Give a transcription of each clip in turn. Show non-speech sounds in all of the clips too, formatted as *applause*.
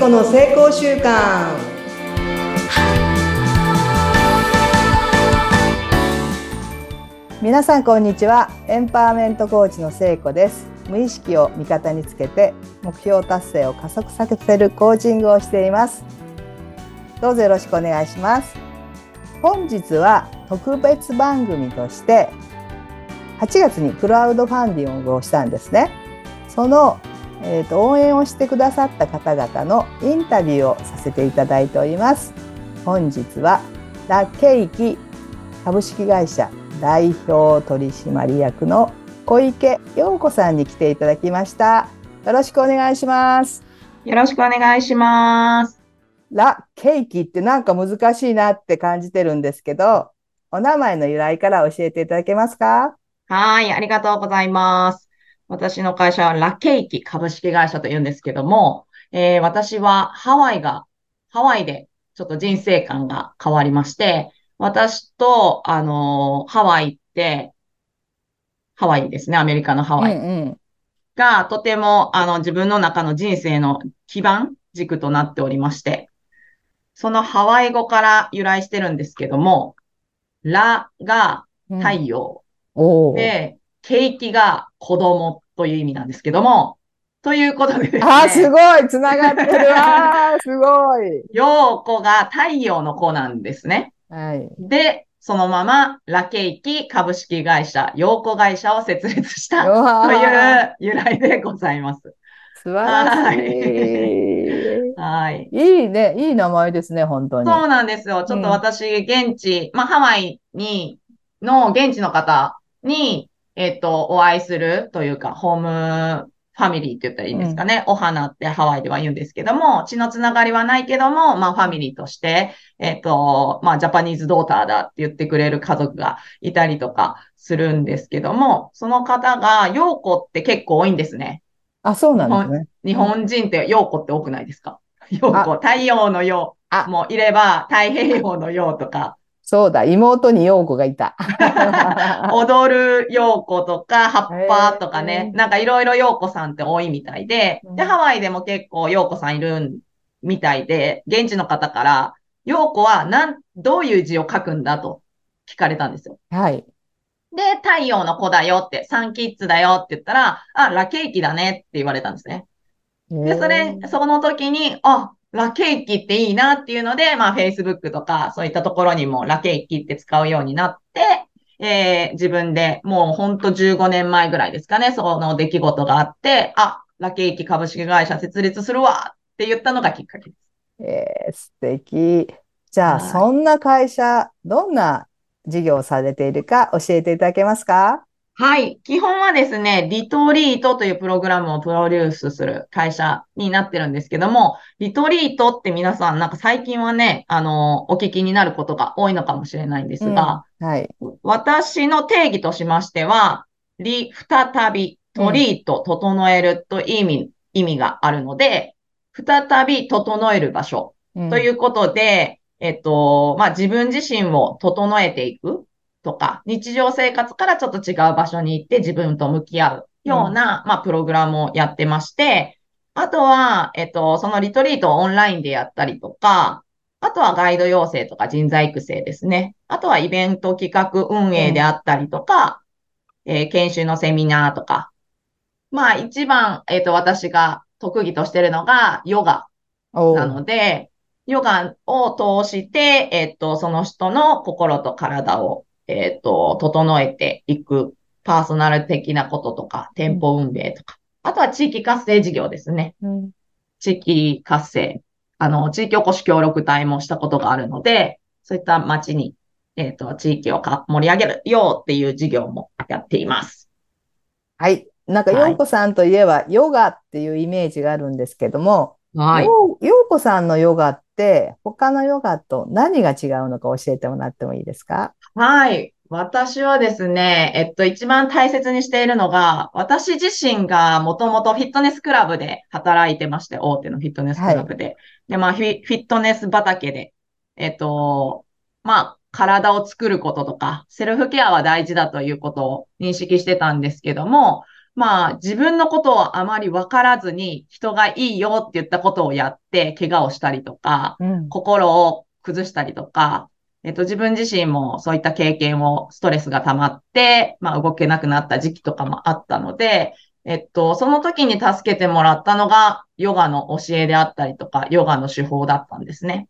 子の成功習慣皆さんこんにちは。エンパワーメントコーチの聖子です。無意識を味方につけて目標達成を加速させるコーチングをしています。どうぞよろしくお願いします。本日は特別番組として8月にクラウドファンディングをしたんですね。そのえーと、応援をしてくださった方々のインタビューをさせていただいております。本日はラケイキ株式会社代表取締役の小池陽子さんに来ていただきました。よろしくお願いします。よろしくお願いします。ラケイキってなんか難しいなって感じてるんですけどお名前の由来から教えていただけますか？はい、ありがとうございます。私の会社はラケイキ株式会社と言うんですけども、えー、私はハワイが、ハワイでちょっと人生観が変わりまして、私と、あのー、ハワイって、ハワイですね、アメリカのハワイ。うんうん。がとてもあの自分の中の人生の基盤軸となっておりまして、そのハワイ語から由来してるんですけども、ラが太陽、うん、で、ケーキが子供という意味なんですけども、ということでですね。あ、すごいつながってるわ *laughs* すごい陽子が太陽の子なんですね。はい。で、そのまま、ラケイキ株式会社、陽子会社を設立したという由来でございます。素晴らしい。はい。いいね。いい名前ですね、本当に。そうなんですよ。ちょっと私、現地、うん、まあ、ハワイに、の現地の方に、えっ、と、お会いするというか、ホームファミリーって言ったらいいんですかね。うん、お花ってハワイでは言うんですけども、血のつながりはないけども、まあファミリーとして、えっ、と、まあジャパニーズドーターだって言ってくれる家族がいたりとかするんですけども、その方が、陽子って結構多いんですね。あ、そうなんですね。日本人って陽子って多くないですか？陽子、太陽の陽もいれば、太平洋の陽とか、そうだ、妹に陽子がいた。*laughs* 踊る陽子とか、葉っぱとかね、なんかいろいろ陽子さんって多いみたいで、で、ハワイでも結構陽子さんいるみたいで、現地の方から、陽子はなん、どういう字を書くんだと聞かれたんですよ。はい。で、太陽の子だよって、サンキッズだよって言ったら、あ、ラケーキだねって言われたんですね。で、それ、その時に、あ、ラケーキっていいなっていうので、まあ Facebook とかそういったところにもラケーキって使うようになって、えー、自分でもうほんと15年前ぐらいですかね、その出来事があって、あ、ラケーキ株式会社設立するわって言ったのがきっかけです。えー、素敵。じゃあ、そんな会社、どんな事業をされているか教えていただけますか？はい。基本はですね、リトリートというプログラムをプロデュースする会社になってるんですけども、リトリートって皆さん、なんか最近はね、あの、お聞きになることが多いのかもしれないんですが、うん、はい。私の定義としましては、リ、再び、トリート、整えるという意味、意味があるので、再び整える場所ということで、うん、えっと、まあ、自分自身を整えていく。とか、日常生活からちょっと違う場所に行って自分と向き合うような、うん、まあ、プログラムをやってまして、あとは、えっと、そのリトリートをオンラインでやったりとか、あとはガイド養成とか人材育成ですね。あとはイベント企画運営であったりとか、うん、えー、研修のセミナーとか。まあ一番、えっ、と、私が特技としてるのがヨガなので、ヨガを通して、えっ、と、その人の心と体をえっ、ー、と、整えていくパーソナル的なこととか、店舗運営とか、あとは地域活性事業ですね。うん、地域活性。あの、地域おこし協力隊もしたことがあるので、そういった街に、えっ、ー、と、地域をか盛り上げるよっていう事業もやっています。はい。なんか、ようこさんといえば、ヨガっていうイメージがあるんですけども、はい。ようこさんのヨガって、他のヨガと何が違うのか教えてもらってもいいですか？はい。私はですね、えっと、一番大切にしているのが、私自身がもともとフィットネスクラブで働いてまして、大手のフィットネスクラブで。はい、で、まあフィ、フィットネス畑で、えっと、まあ、体を作ることとか、セルフケアは大事だということを認識してたんですけども、まあ自分のことをあまり分からずに人がいいよって言ったことをやって怪我をしたりとか、うん、心を崩したりとか、えっと、自分自身もそういった経験をストレスが溜まって、まあ動けなくなった時期とかもあったので、えっと、その時に助けてもらったのがヨガの教えであったりとか、ヨガの手法だったんですね。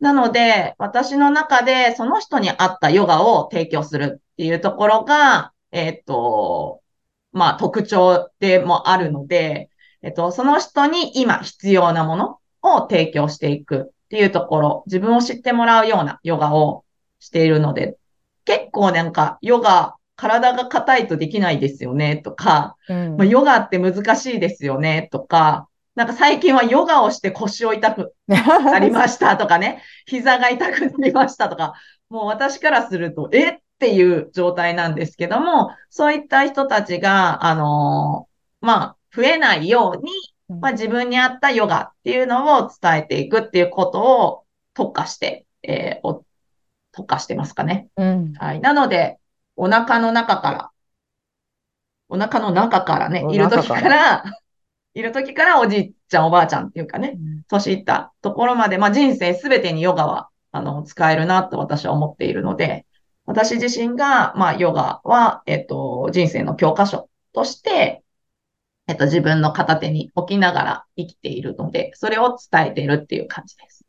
なので、私の中でその人に合ったヨガを提供するっていうところが、えっと、まあ特徴でもあるので、えっと、その人に今必要なものを提供していくっていうところ、自分を知ってもらうようなヨガをしているので、結構なんかヨガ、体が硬いとできないですよねとか、うん、まあ、ヨガって難しいですよねとか、なんか最近はヨガをして腰を痛くなりましたとかね、膝が痛くなりましたとか、もう私からすると、えっていう状態なんですけども、そういった人たちが、あのー、まあ、増えないように、まあ、自分に合ったヨガっていうのを伝えていくっていうことを特化して、えー、特化してますかね。うん、はい。なので、お腹の中から、お腹の中からね、いる時から *laughs* いる時からおじいちゃん、おばあちゃんっていうかね、年いったところまで、まあ人生すべてにヨガは、あの、使えるなと私は思っているので、私自身が、まあヨガは、えっと、人生の教科書として、えっと、自分の片手に置きながら生きているので、それを伝えているっていう感じです。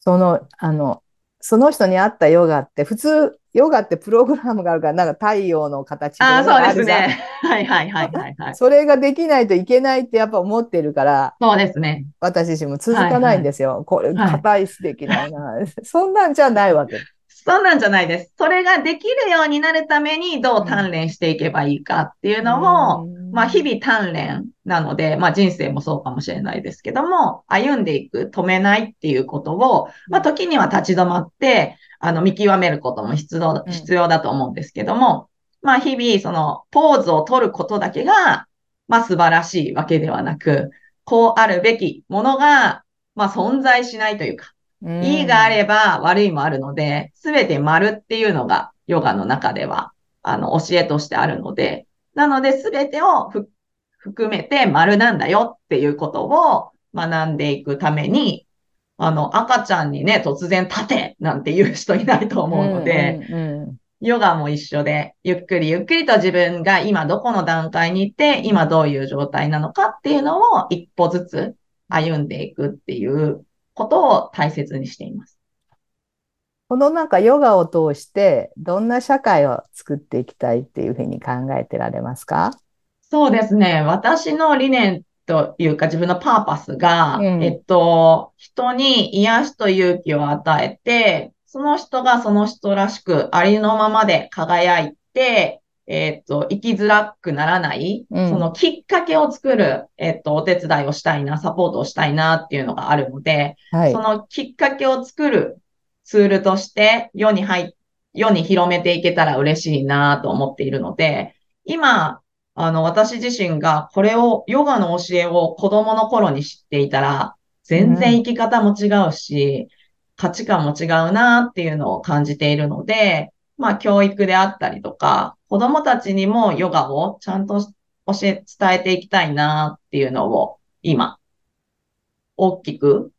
その、あの、その人に合ったヨガって普通ヨガってプログラムがあるから、なんか太陽の形とかあそうですね。はいはいはいはい、はい。それができないといけないってやっぱ思ってるから、そうですね。私自身も続かないんですよ。はいはい、これ、硬いしできないな、はい。そんなんじゃないわけ。そんなんじゃないです。それができるようになるためにどう鍛錬していけばいいかっていうのを、うん、まあ日々鍛錬なので、まあ人生もそうかもしれないですけども、歩んでいく、止めないっていうことを、まあ時には立ち止まって、あの、見極めることも必要、必要だと思うんですけども、うん、まあ、日々、その、ポーズを取ることだけが、まあ、素晴らしいわけではなく、こうあるべきものが、まあ、存在しないというか、うん、いいがあれば悪いもあるので、すべて丸っていうのがヨガの中では、あの、教えとしてあるので、なので、すべてを含めて丸なんだよっていうことを学んでいくために、あの、赤ちゃんにね、突然立てなんて言う人いないと思うので、うんうんうん、ヨガも一緒で、ゆっくりゆっくりと自分が今どこの段階にいて、今どういう状態なのかっていうのを一歩ずつ歩んでいくっていうことを大切にしています。このなんかヨガを通して、どんな社会を作っていきたいっていうふうに考えてられますか？そうですね。私の理念というか自分のパーパスが、うん、えっと、人に癒しと勇気を与えて、その人がその人らしくありのままで輝いて、えっと、生きづらくならない、うん、そのきっかけを作る、えっと、お手伝いをしたいな、サポートをしたいなっていうのがあるので、はい、そのきっかけを作るツールとして世に入世に広めていけたら嬉しいなと思っているので、今、あの、私自身がこれを、ヨガの教えを子供の頃に知っていたら、全然生き方も違うし、うん、価値観も違うなっていうのを感じているので、まあ、教育であったりとか、子供たちにもヨガをちゃんと教え、伝えていきたいなっていうのを、今、大きく、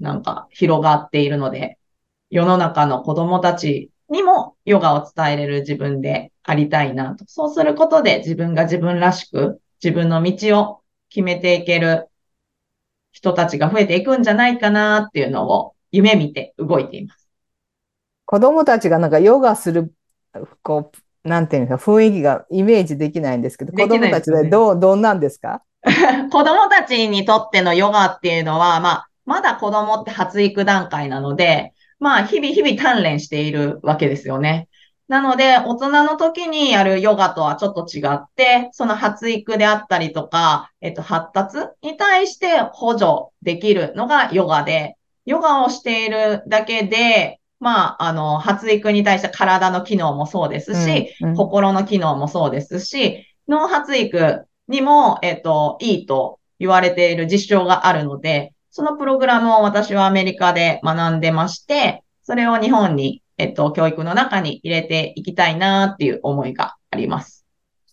なんか広がっているので、世の中の子供たちにもヨガを伝えれる自分でありたいなと。そうすることで自分が自分らしく自分の道を決めていける人たちが増えていくんじゃないかなっていうのを夢見て動いています。子供たちがなんかヨガする、こう、なんていうか雰囲気がイメージできないんですけど、子供たちでどう、どんなんですか？*laughs* 子供たちにとってのヨガっていうのは、まあ、まだ子供って発育段階なので、まあ、日々日々鍛錬しているわけですよね。なので、大人の時にやるヨガとはちょっと違って、その発育であったりとか、えっと、発達に対して補助できるのがヨガで、ヨガをしているだけで、まあ、あの、発育に対して体の機能もそうですし、うんうん、心の機能もそうですし、脳発育にも、えっと、いいと言われている実証があるので、そのプログラムを私はアメリカで学んでまして、それを日本にえっと、教育の中に入れていきたいなっていう思いがあります。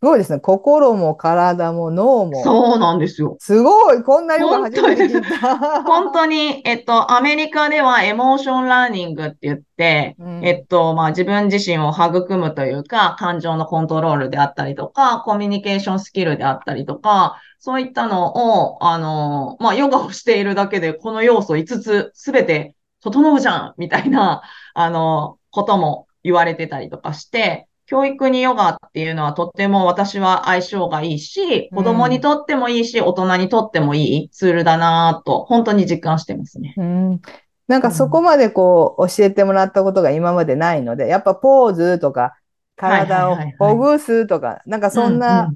すごいですね。心も体も脳も。そうなんですよ。すごい。こんなヨガ初めて聞いた。*laughs* 本当に、えっと、アメリカでは emotion learning って言って、うん、えっと、まあ、自分自身を育むというか、感情のコントロールであったりとか、コミュニケーションスキルであったりとか、そういったのを、あの、まあ、ヨガをしているだけで、この要素5つすべて整うじゃんみたいな、あの、ことも言われてたりとかして、教育にヨガっていうのはとっても私は相性がいいし、子供にとってもいいし、うん、大人にとってもいいツールだなと、本当に実感してますね。うん、なんかそこまでこう教えてもらったことが今までないので、やっぱポーズとか、体をほぐすとか、なんかそんな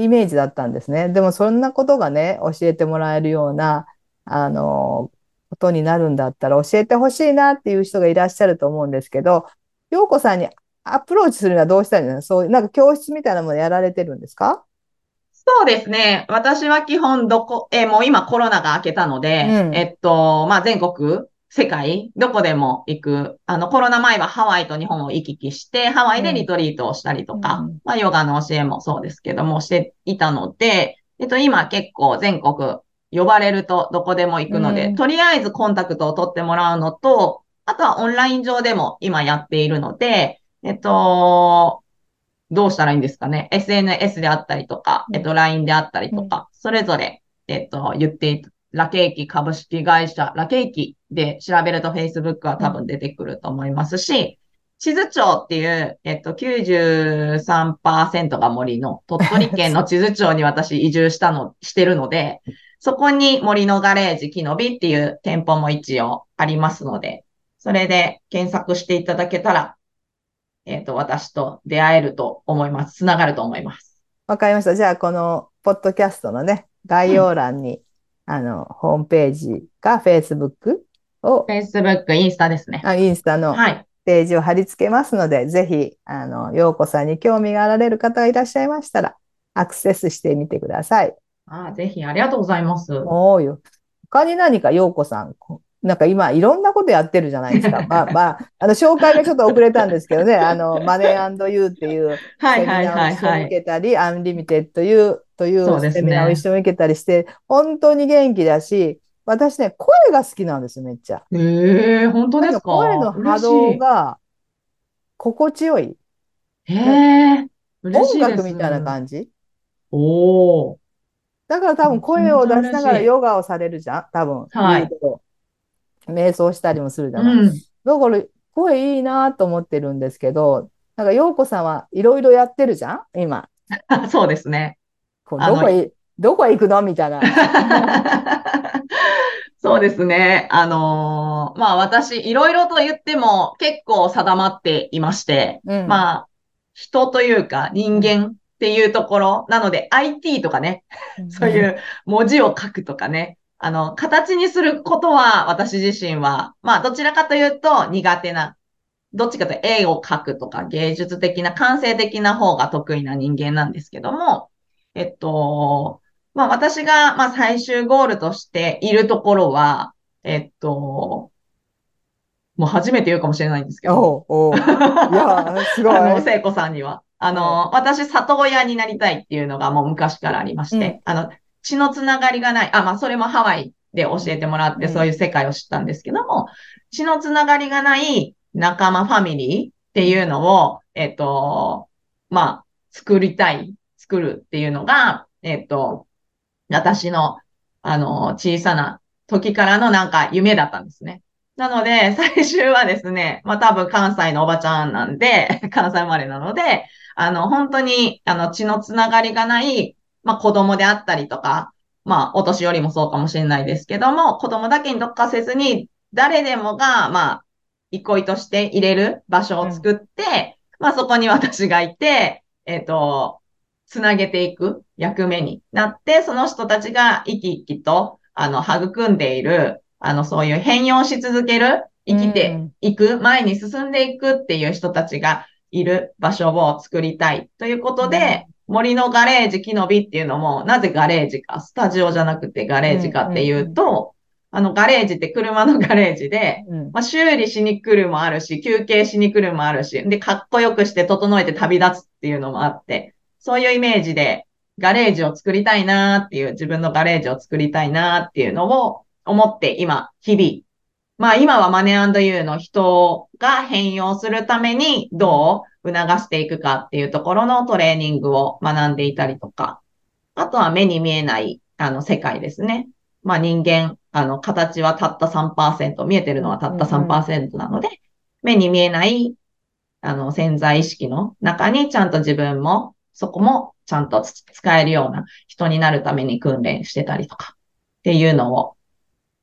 イメージだったんですね。でもそんなことがね、教えてもらえるような、あの、ことになるんだったら教えてほしいなっていう人がいらっしゃると思うんですけど、陽子さんにアプローチするにはどうしたらいいの？そういう、なんか教室みたいなものやられてるんですか？そうですね。私は基本どこ、えもう今コロナが明けたので、うん、えっと、まあ、全国、世界、どこでも行く。あの、コロナ前はハワイと日本を行き来して、ハワイでリトリートをしたりとか、うん、まあ、ヨガの教えもそうですけども、していたので、えっと、今結構全国呼ばれるとどこでも行くので、うん、とりあえずコンタクトを取ってもらうのと、あとはオンライン上でも今やっているので、えっと、どうしたらいいんですかね？SNS であったりとか、えっと、LINE であったりとか、それぞれ、えっと、言っていラケーキ株式会社、ラケーキで調べると Facebook は多分出てくると思いますし、地図庁っていう、えっと、93%が森の鳥取県の *laughs* 地図庁に私移住したの、してるので、そこに森のガレージ木のびっていう店舗も一応ありますので、それで検索していただけたら、えっ、ー、と、私と出会えると思います。つながると思います。わかりました。じゃあ、この、ポッドキャストのね、概要欄に、うん、あの、ホームページか Facebook を。Facebook、インスタですね。あ、インスタの。ページを貼り付けますので、ぜひ、あの、ようこさんに興味があられる方がいらっしゃいましたら、アクセスしてみてください。あぜひ、ありがとうございます。おーよ。他に何か、ようこさん、なんか今、いろんなことやってるじゃないですか。*laughs* まあまあ、あの、紹介がちょっと遅れたんですけどね、あの、*laughs* Money & You っていうセミナーを一緒に受けたり、 Unlimited You というセミナーを一緒に受けたりして、本当に元気だし、私ね、声が好きなんですめっちゃ。へえー、本当ですか？声の波動が心地よい。へえー、音楽みたいな感じ。おお。だから多分声を出しながらヨガをされるじゃん？多分。はい。瞑想したりもするじゃない。うん、だから声いいなと思ってるんですけど、なんか陽子さんはいろいろやってるじゃん？今。*laughs* そうですね。こうどこへ、どこへ行くの？みたいな。*laughs* そうですね。あのー、まあ私、いろいろと言っても結構定まっていまして、うん、まあ、人というか人間っていうところ、なので IT とかね、そういう文字を書くとかね、あの、形にすることは私自身は、まあどちらかというと苦手な、どっちかというと絵を描くとか芸術的な、感性的な方が得意な人間なんですけども、えっと、まあ私が、まあ最終ゴールとしているところは、えっと、もう初めて言うかもしれないんですけど。おおいや、すごい。あの、聖子さんには。あの、私、里親になりたいっていうのがもう昔からありまして、うん、あの、血のつながりがない。あ、まあ、それもハワイで教えてもらって、そういう世界を知ったんですけども、血のつながりがない仲間ファミリーっていうのを、えっ、と、まあ、作りたい、作るっていうのが、えっ、と、私の、あの、小さな時からのなんか夢だったんですね。なので、*laughs* 最終はですね、まあ多分関西のおばちゃんなんで、*laughs* 関西生まれなので、あの、本当に、あの、血のつながりがない、まあ子供であったりとか、まあお年寄りもそうかもしれないですけども、子供だけに特化せずに、誰でもが、まあ、憩いとして入れる場所を作って、うん、まあそこに私がいて、えっ、ー、と、つなげていく役目になって、その人たちが生き生きと、あの、育んでいる、あの、そういう変容し続ける、生きていく、うん、前に進んでいくっていう人たちがいる場所を作りたいということで、森のガレージ、木の実っていうのも、なぜガレージか、スタジオじゃなくてガレージかっていうと、あの、ガレージって車のガレージで、まあ、修理しに来るもあるし、休憩しに来るもあるし、で、かっこよくして整えて旅立つっていうのもあって、そういうイメージでガレージを作りたいなっていう、自分のガレージを作りたいなっていうのを思って今、日々、まあ今はマネーユーの人が変容するためにどう促していくかっていうところのトレーニングを学んでいたりとか、あとは目に見えないあの世界ですね。まあ人間、あの形はたった3%、見えてるのはたった3%なので、目に見えないあの潜在意識の中にちゃんと自分もそこもちゃんと使えるような人になるために訓練してたりとかっていうのを、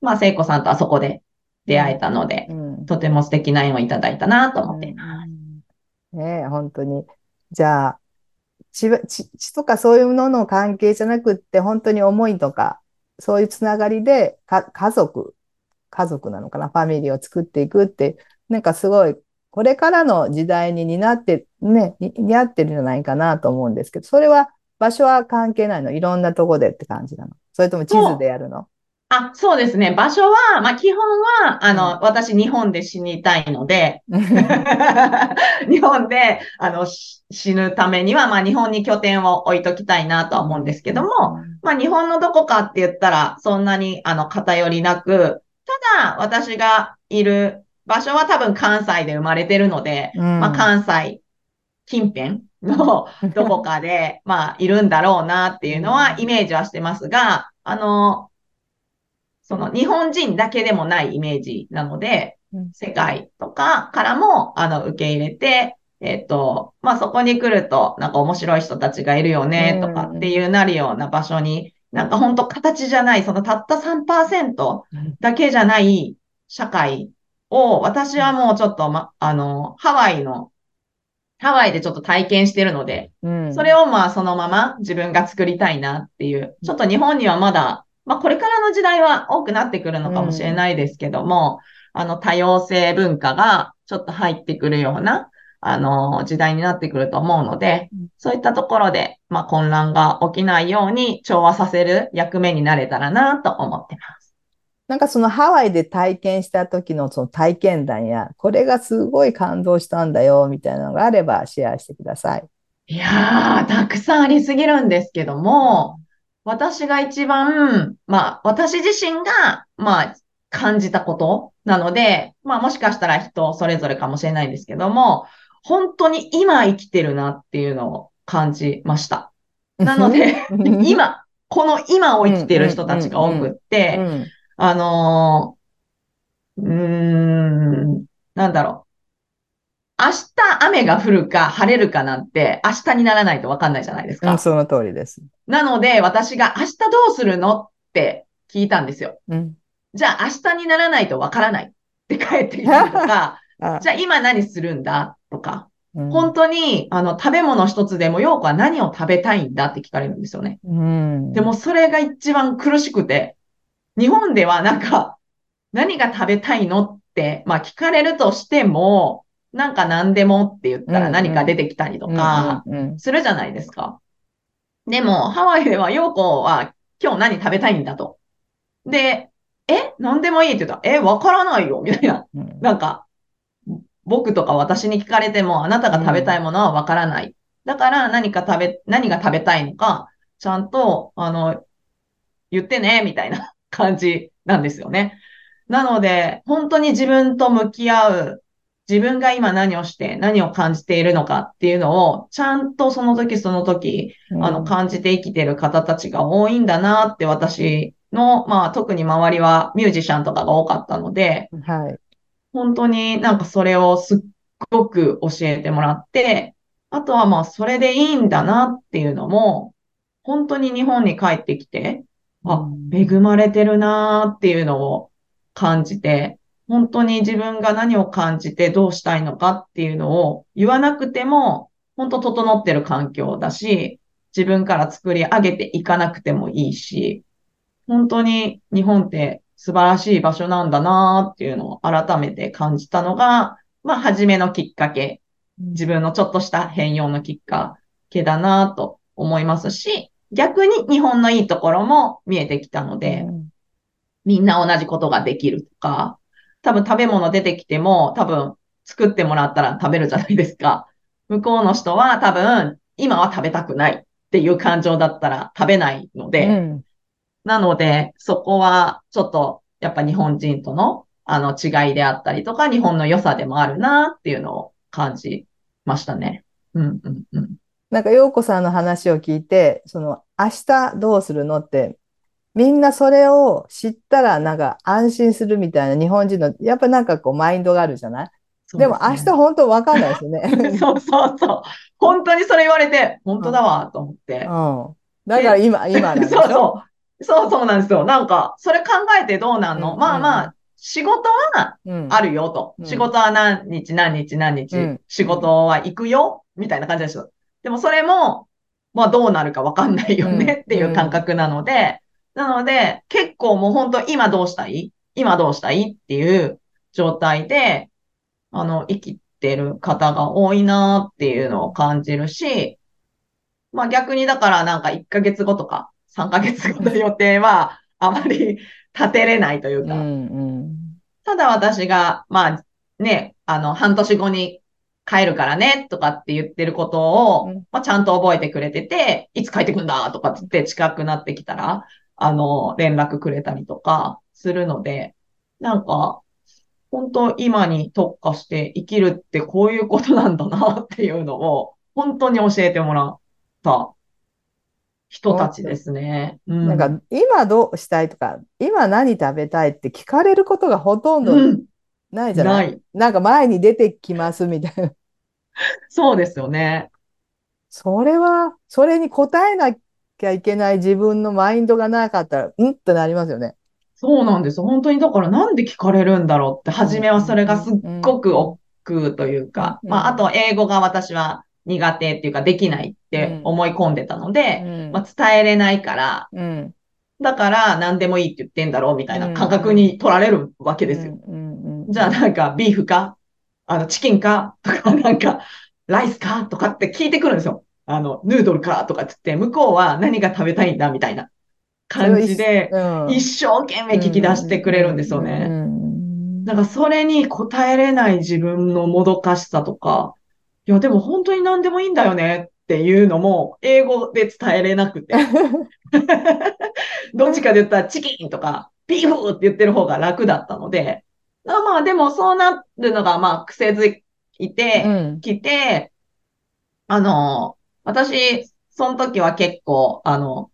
まあ、聖子さんとはそこで出会えたので、うん、とても素敵な縁をいただいたなと思っています。うん、ね本当に。じゃあ、血血血とかそういうのの関係じゃなくって、本当に思いとか、そういうつながりでか、家族、家族なのかな、ファミリーを作っていくって、なんかすごいこれからの時代に担って、ね、似合ってるんじゃないかなと思うんですけど、それは場所は関係ないの？いろんなとこでって感じなの？それとも地図でやるの？あ、そうですね。場所は、まあ、基本は、あの、うん、私、日本で死にたいので、*laughs* 日本で、あの、死ぬためには、まあ、日本に拠点を置いときたいなとは思うんですけども、まあ、日本のどこかって言ったら、そんなに、あの、偏りなく、ただ、私がいる場所は多分関西で生まれてるので、うん、まあ、関西近辺の *laughs* どこかで、まあ、いるんだろうなっていうのはイメージはしてますが、あの、その日本人だけでもないイメージなので、世界とかからも、あの、受け入れて、えっ、ー、と、まあ、そこに来ると、なんか面白い人たちがいるよね、とかっていうなるような場所に、なんか本当形じゃない、そのたった3%だけじゃない社会を、私はもうちょっと、ま、あの、ハワイの、ハワイでちょっと体験してるので、うん、それをまあそのまま自分が作りたいなっていう、ちょっと日本にはまだ、まあこれからの時代は多くなってくるのかもしれないですけども、うん、あの多様性文化がちょっと入ってくるような、あの、時代になってくると思うので、そういったところで、まあ混乱が起きないように調和させる役目になれたらなと思ってます。なんかそのハワイで体験した時のその体験談や、これがすごい感動したんだよ、みたいなのがあればシェアしてください。いやー、たくさんありすぎるんですけども、私が一番、まあ、私自身が、まあ、感じたことなので、まあ、もしかしたら人それぞれかもしれないんですけども、本当に今生きてるなっていうのを感じました。なので、今、この今を生きてる人たちが多くって、あのー、うーん、なんだろう。明日雨が降るか晴れるかなんて明日にならないとわかんないじゃないですか。うん、その通りです。なので私が明日どうするのって聞いたんですよ。うん、じゃあ明日にならないとわからないって帰ってきたとか、*laughs* じゃあ今何するんだとか、うん、本当にあの食べ物一つでもようは何を食べたいんだって聞かれるんですよね。うん、でもそれが一番苦しくて、日本ではなんか、何が食べたいのって、まあ聞かれるとしても、なんか何でもって言ったら何か出てきたりとか、するじゃないですか。でも、ハワイでは、ヨーコは今日何食べたいんだと。で、え何でもいいって言ったら、えわからないよみたいな。なんか、僕とか私に聞かれても、あなたが食べたいものはわからない。だから何か食べ、何が食べたいのか、ちゃんと、あの、言ってね、みたいな。感じなんですよね。なので、本当に自分と向き合う、自分が今何をして何を感じているのかっていうのを、ちゃんとその時その時、あの、感じて生きている方たちが多いんだなって私の、まあ特に周りはミュージシャンとかが多かったので、はい。本当になんかそれをすっごく教えてもらって、あとはまあそれでいいんだなっていうのも、本当に日本に帰ってきて、あ、恵まれてるなーっていうのを感じて、本当に自分が何を感じてどうしたいのかっていうのを言わなくても、本当整ってる環境だし、自分から作り上げていかなくてもいいし、本当に日本って素晴らしい場所なんだなーっていうのを改めて感じたのが、まあ、初めのきっかけ、自分のちょっとした変容のきっかけだなと思いますし、逆に日本のいいところも見えてきたので、うん、みんな同じことができるとか、多分食べ物出てきても多分作ってもらったら食べるじゃないですか。向こうの人は多分今は食べたくないっていう感情だったら食べないので、うん、なので、そこはちょっと、やっぱ日本人との、あの違いであったりとか、日本の良さでもあるなっていうのを感じましたね。うんうんうん。なんか、陽子さんの話を聞いて、その、明日どうするのって、みんなそれを知ったら、なんか安心するみたいな日本人の、やっぱなんかこう、マインドがあるじゃない？でね、でも明日本当わかんないですよね。そうそうそう。本当にそれ言われて、本当だわ、と思って。うん。だから今、*laughs* 今なんそうそう。そうそうなんですよ。なんか、それ考えてどうなんの、うん、まあまあ、仕事はあるよと。うん、仕事は何日何日何日、うん、仕事は行くよみたいな感じですよ。でもそれも、まあどうなるかわかんないよねっていう感覚なので、なので、結構もう本当今どうしたい？今どうしたいっていう状態で、あの、生きてる方が多いなっていうのを感じるし、まあ逆にだからなんか1ヶ月後とか3ヶ月後の予定はあまり立てれないというか、うんうん、ただ私が、まあね、あの、半年後に帰るからねとかって言ってることを、うん、まあちゃんと覚えてくれてて、いつ帰ってくんだとかってって近くなってきたら、あの、連絡くれたりとかするので、なんか、本当今に特化して生きるってこういうことなんだなっていうのを、本当に教えてもらった人たちですね。うん、なんか、今どうしたいとか、今何食べたいって聞かれることがほとんどないじゃない、うん、ないなんか前に出てきますみたいな。*laughs* そうですよね。それは、それに答えなきゃいけない自分のマインドがなかったら、うんってなりますよね。そうなんです。本当にだからなんで聞かれるんだろうって、初めはそれがすっごく億劫というか、まあ、あと英語が私は苦手っていうかできないって思い込んでたので、まあ、伝えれないから、だから何でもいいって言ってんだろうみたいな感覚に取られるわけですよ。じゃあなんかビーフか？あのチキンか？とかなんかライスか？とかって聞いてくるんですよ。あの、ヌードルかとかって言って、向こうは何が食べたいんだみたいな。感じで、一生懸命聞き出してくれるんですよね。だからそれに答えれない自分のもどかしさとか、いや、でも本当に何でもいいんだよねっていうのも、英語で伝えれなくて。*laughs* どっちかで言ったらチキンとか、ビーフって言ってる方が楽だったので、まあでもそうなるのがまあ癖づいてきて、うん、あの、私、その時は結構、あの、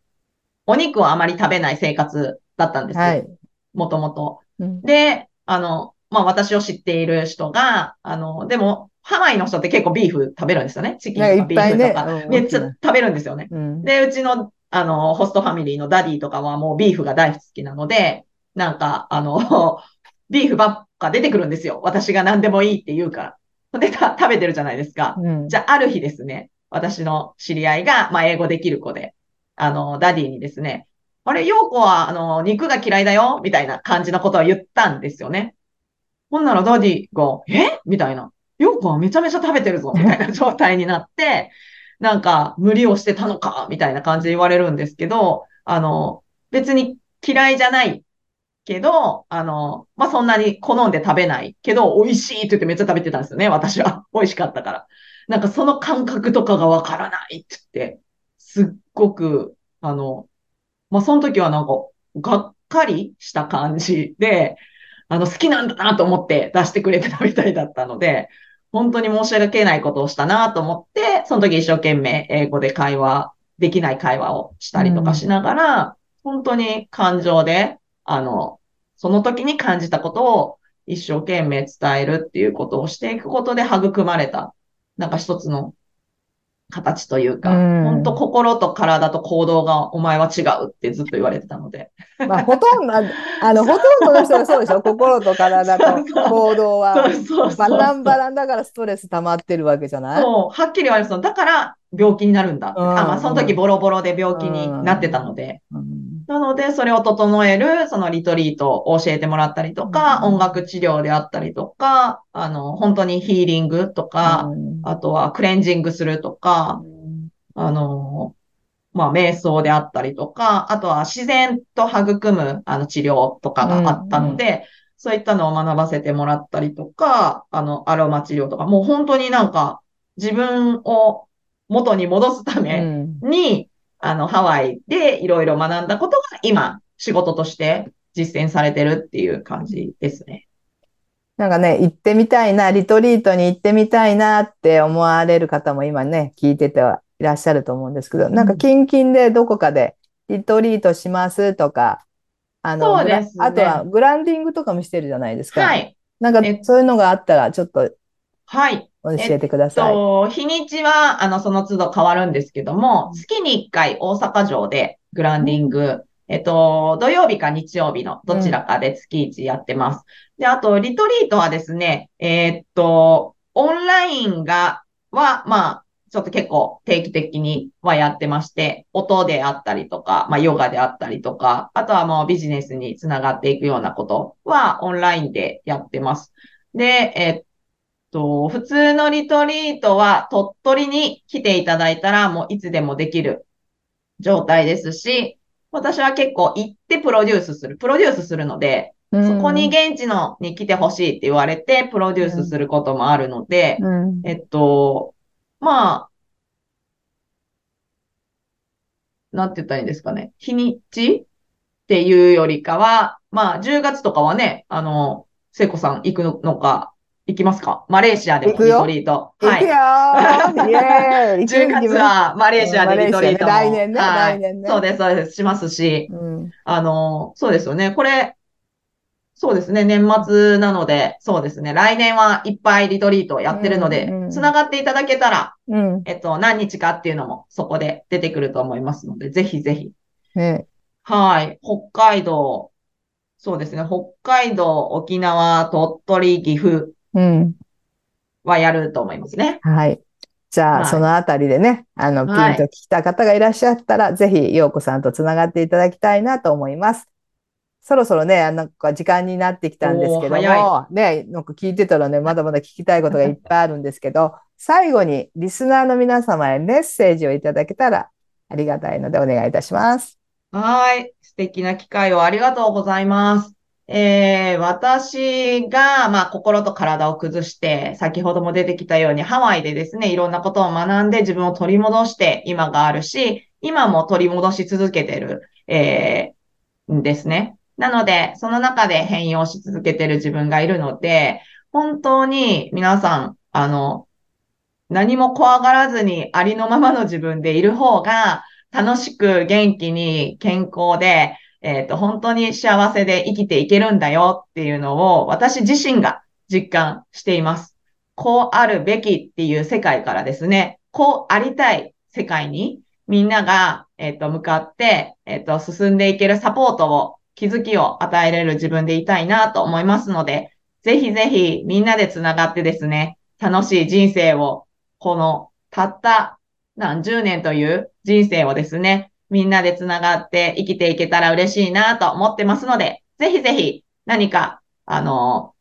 お肉をあまり食べない生活だったんですよ。はい。もともと。で、あの、まあ、私を知っている人が、あの、でも、ハワイの人って結構ビーフ食べるんですよね。チキンとかビーフとか。ね、めっちゃ食べるんですよね。うん、で、うちの、あの、ホストファミリーの daddy とかはもうビーフが大好きなので、なんか、あの、*laughs* ビーフばっか出てくるんですよ。私が何でもいいって言うから。で、食べてるじゃないですか。うん、じゃあ、ある日ですね、私の知り合いが、まあ、英語できる子で、あの、 daddy にですね、あれ、ヨーコは、あの、肉が嫌いだよみたいな感じのことを言ったんですよね。ほんなら daddy が、え？みたいな。ヨーコはめちゃめちゃ食べてるぞみたいな状態になって、なんか、無理をしてたのかみたいな感じで言われるんですけど、あの、別に嫌いじゃないけど、あの、まあ、そんなに好んで食べないけど、美味しいって言ってめっちゃ食べてたんですよね、私は。美味しかったから。なんかその感覚とかがわからないって言って、すっごく、あの、まあ、その時はなんか、がっかりした感じで、あの、好きなんだなと思って出してくれてたみたいだったので、本当に申し訳ないことをしたなと思って、その時一生懸命英語で会話、できない会話をしたりとかしながら、うん、本当に感情で、あの、その時に感じたことを一生懸命伝えるっていうことをしていくことで育まれた、なんか一つの形というか、本当心と体と行動がお前は違うってずっと言われてたので。まあ、ほとんど、あの、ほとんどの人がそうでしょ？*laughs* 心と体と行動は。バランバランだからストレス溜まってるわけじゃない？そう、はっきり言われますだから病気になるんだって。あまあ、その時ボロボロで病気になってたので。なので、それを整える、そのリトリートを教えてもらったりとか、音楽治療であったりとか、あの、本当にヒーリングとか、あとはクレンジングするとか、あの、まあ、瞑想であったりとか、あとは自然と育む、あの、治療とかがあったので、そういったのを学ばせてもらったりとか、あの、アロマ治療とか、もう本当になんか、自分を元に戻すために、うん、あの、ハワイでいろいろ学んだことが今、仕事として実践されてるっていう感じですね。なんかね、行ってみたいな、リトリートに行ってみたいなって思われる方も今ね、聞いててはいらっしゃると思うんですけど、なんか近々でどこかでリトリートしますとか、あの、ね、あとはグランディングとかもしてるじゃないですか。はい。なんかそういうのがあったらちょっと、はい。教えてください。えっと、日にちは、あの、その都度変わるんですけども、月に1回大阪城でグランディングえっと、土曜日か日曜日のどちらかで月1やってます。うん、で、あと、リトリートはですね、えー、っと、オンラインが、は、まあ、ちょっと結構定期的にはやってまして、音であったりとか、まあ、ヨガであったりとか、あとはもうビジネスにつながっていくようなことはオンラインでやってます。で、えっと、普通のリトリートは鳥取に来ていただいたらもういつでもできる状態ですし、私は結構行ってプロデュースする。プロデュースするので、うん、そこに現地のに来てほしいって言われて、プロデュースすることもあるので、うん、えっと、まあ、なんて言ったらいいんですかね。日にちっていうよりかは、まあ、10月とかはね、あの、聖子さん行くのか、行きますか？マレーシアでもリトリート。はい。行くよ *laughs* ー !10 月はマレーシアでリトリートも。来年ね、来年ね。そうです、そうです。しますし、あの、そうですよね。これ、そうですね。年末なので、そうですね。来年はいっぱいリトリートやってるので、つながっていただけたら、えっと、何日かっていうのもそこで出てくると思いますので、ぜひぜひ。はい。北海道、そうですね。北海道、沖縄、鳥取、岐阜、うん。はやると思いますね。はい。じゃあ、はい、そのあたりでね、あの、ピンと聞いた方がいらっしゃったら、はい、ぜひ、ようこさん。とつながっていただきたいなと思います。そろそろね、なん。か時間になってきたん。ですけども、ね、なん。か聞いてたらね、まだまだ聞きたいことがいっぱいあるん。ですけど、最後にリスナーの皆様へメッセージをいただけたらありがたいのでお願いいたします。はい。素敵な機会をありがとうございます。えー、私が、まあ、心と体を崩して、先ほども出てきたように、ハワイでですね、いろんなことを学んで自分を取り戻して今があるし、今も取り戻し続けてる、えー、んですね。なので、その中で変容し続けてる自分がいるので、本当に皆さん、あの、何も怖がらずにありのままの自分でいる方が、楽しく元気に健康で、えっ、ー、と、本当に幸せで生きていけるんだよっていうのを私自身が実感しています。こうあるべきっていう世界からですね、こうありたい世界にみんなが、えっ、ー、と、向かって、えっ、ー、と、進んでいけるサポートを、気づきを与えれる自分でいたいなと思いますので、ぜひぜひみんなでつながってですね、楽しい人生を、このたった何十年という人生をですね、みんなでつながって生きていけたら嬉しいなと思ってますので、ぜひぜひ何か、あの、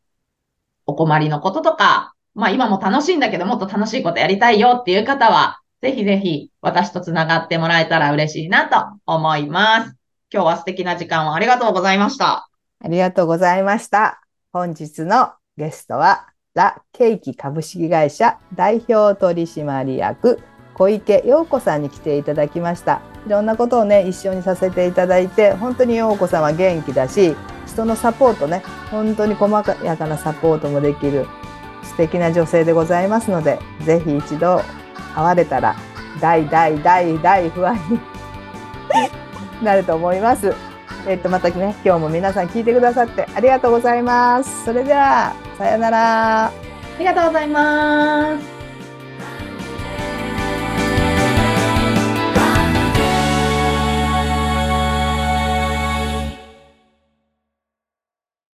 お困りのこととか、まあ今も楽しいんだけどもっと楽しいことやりたいよっていう方は、ぜひぜひ私とつながってもらえたら嬉しいなと思います。今日は素敵な時間をありがとうございました。ありがとうございました。本日のゲストは、ラ・ケーキ株式会社代表取締役小池陽子さんに来ていただきましたいろんなことをね一緒にさせていただいて本当に陽子さんは元気だし人のサポートね本当に細やかなサポートもできる素敵な女性でございますので是非一度会われたら大大大大不安に *laughs* なると思います。えっと、またね、今日も皆さん聞いてくださってありがとうございます。それでは、さようなら。ありがとうございます。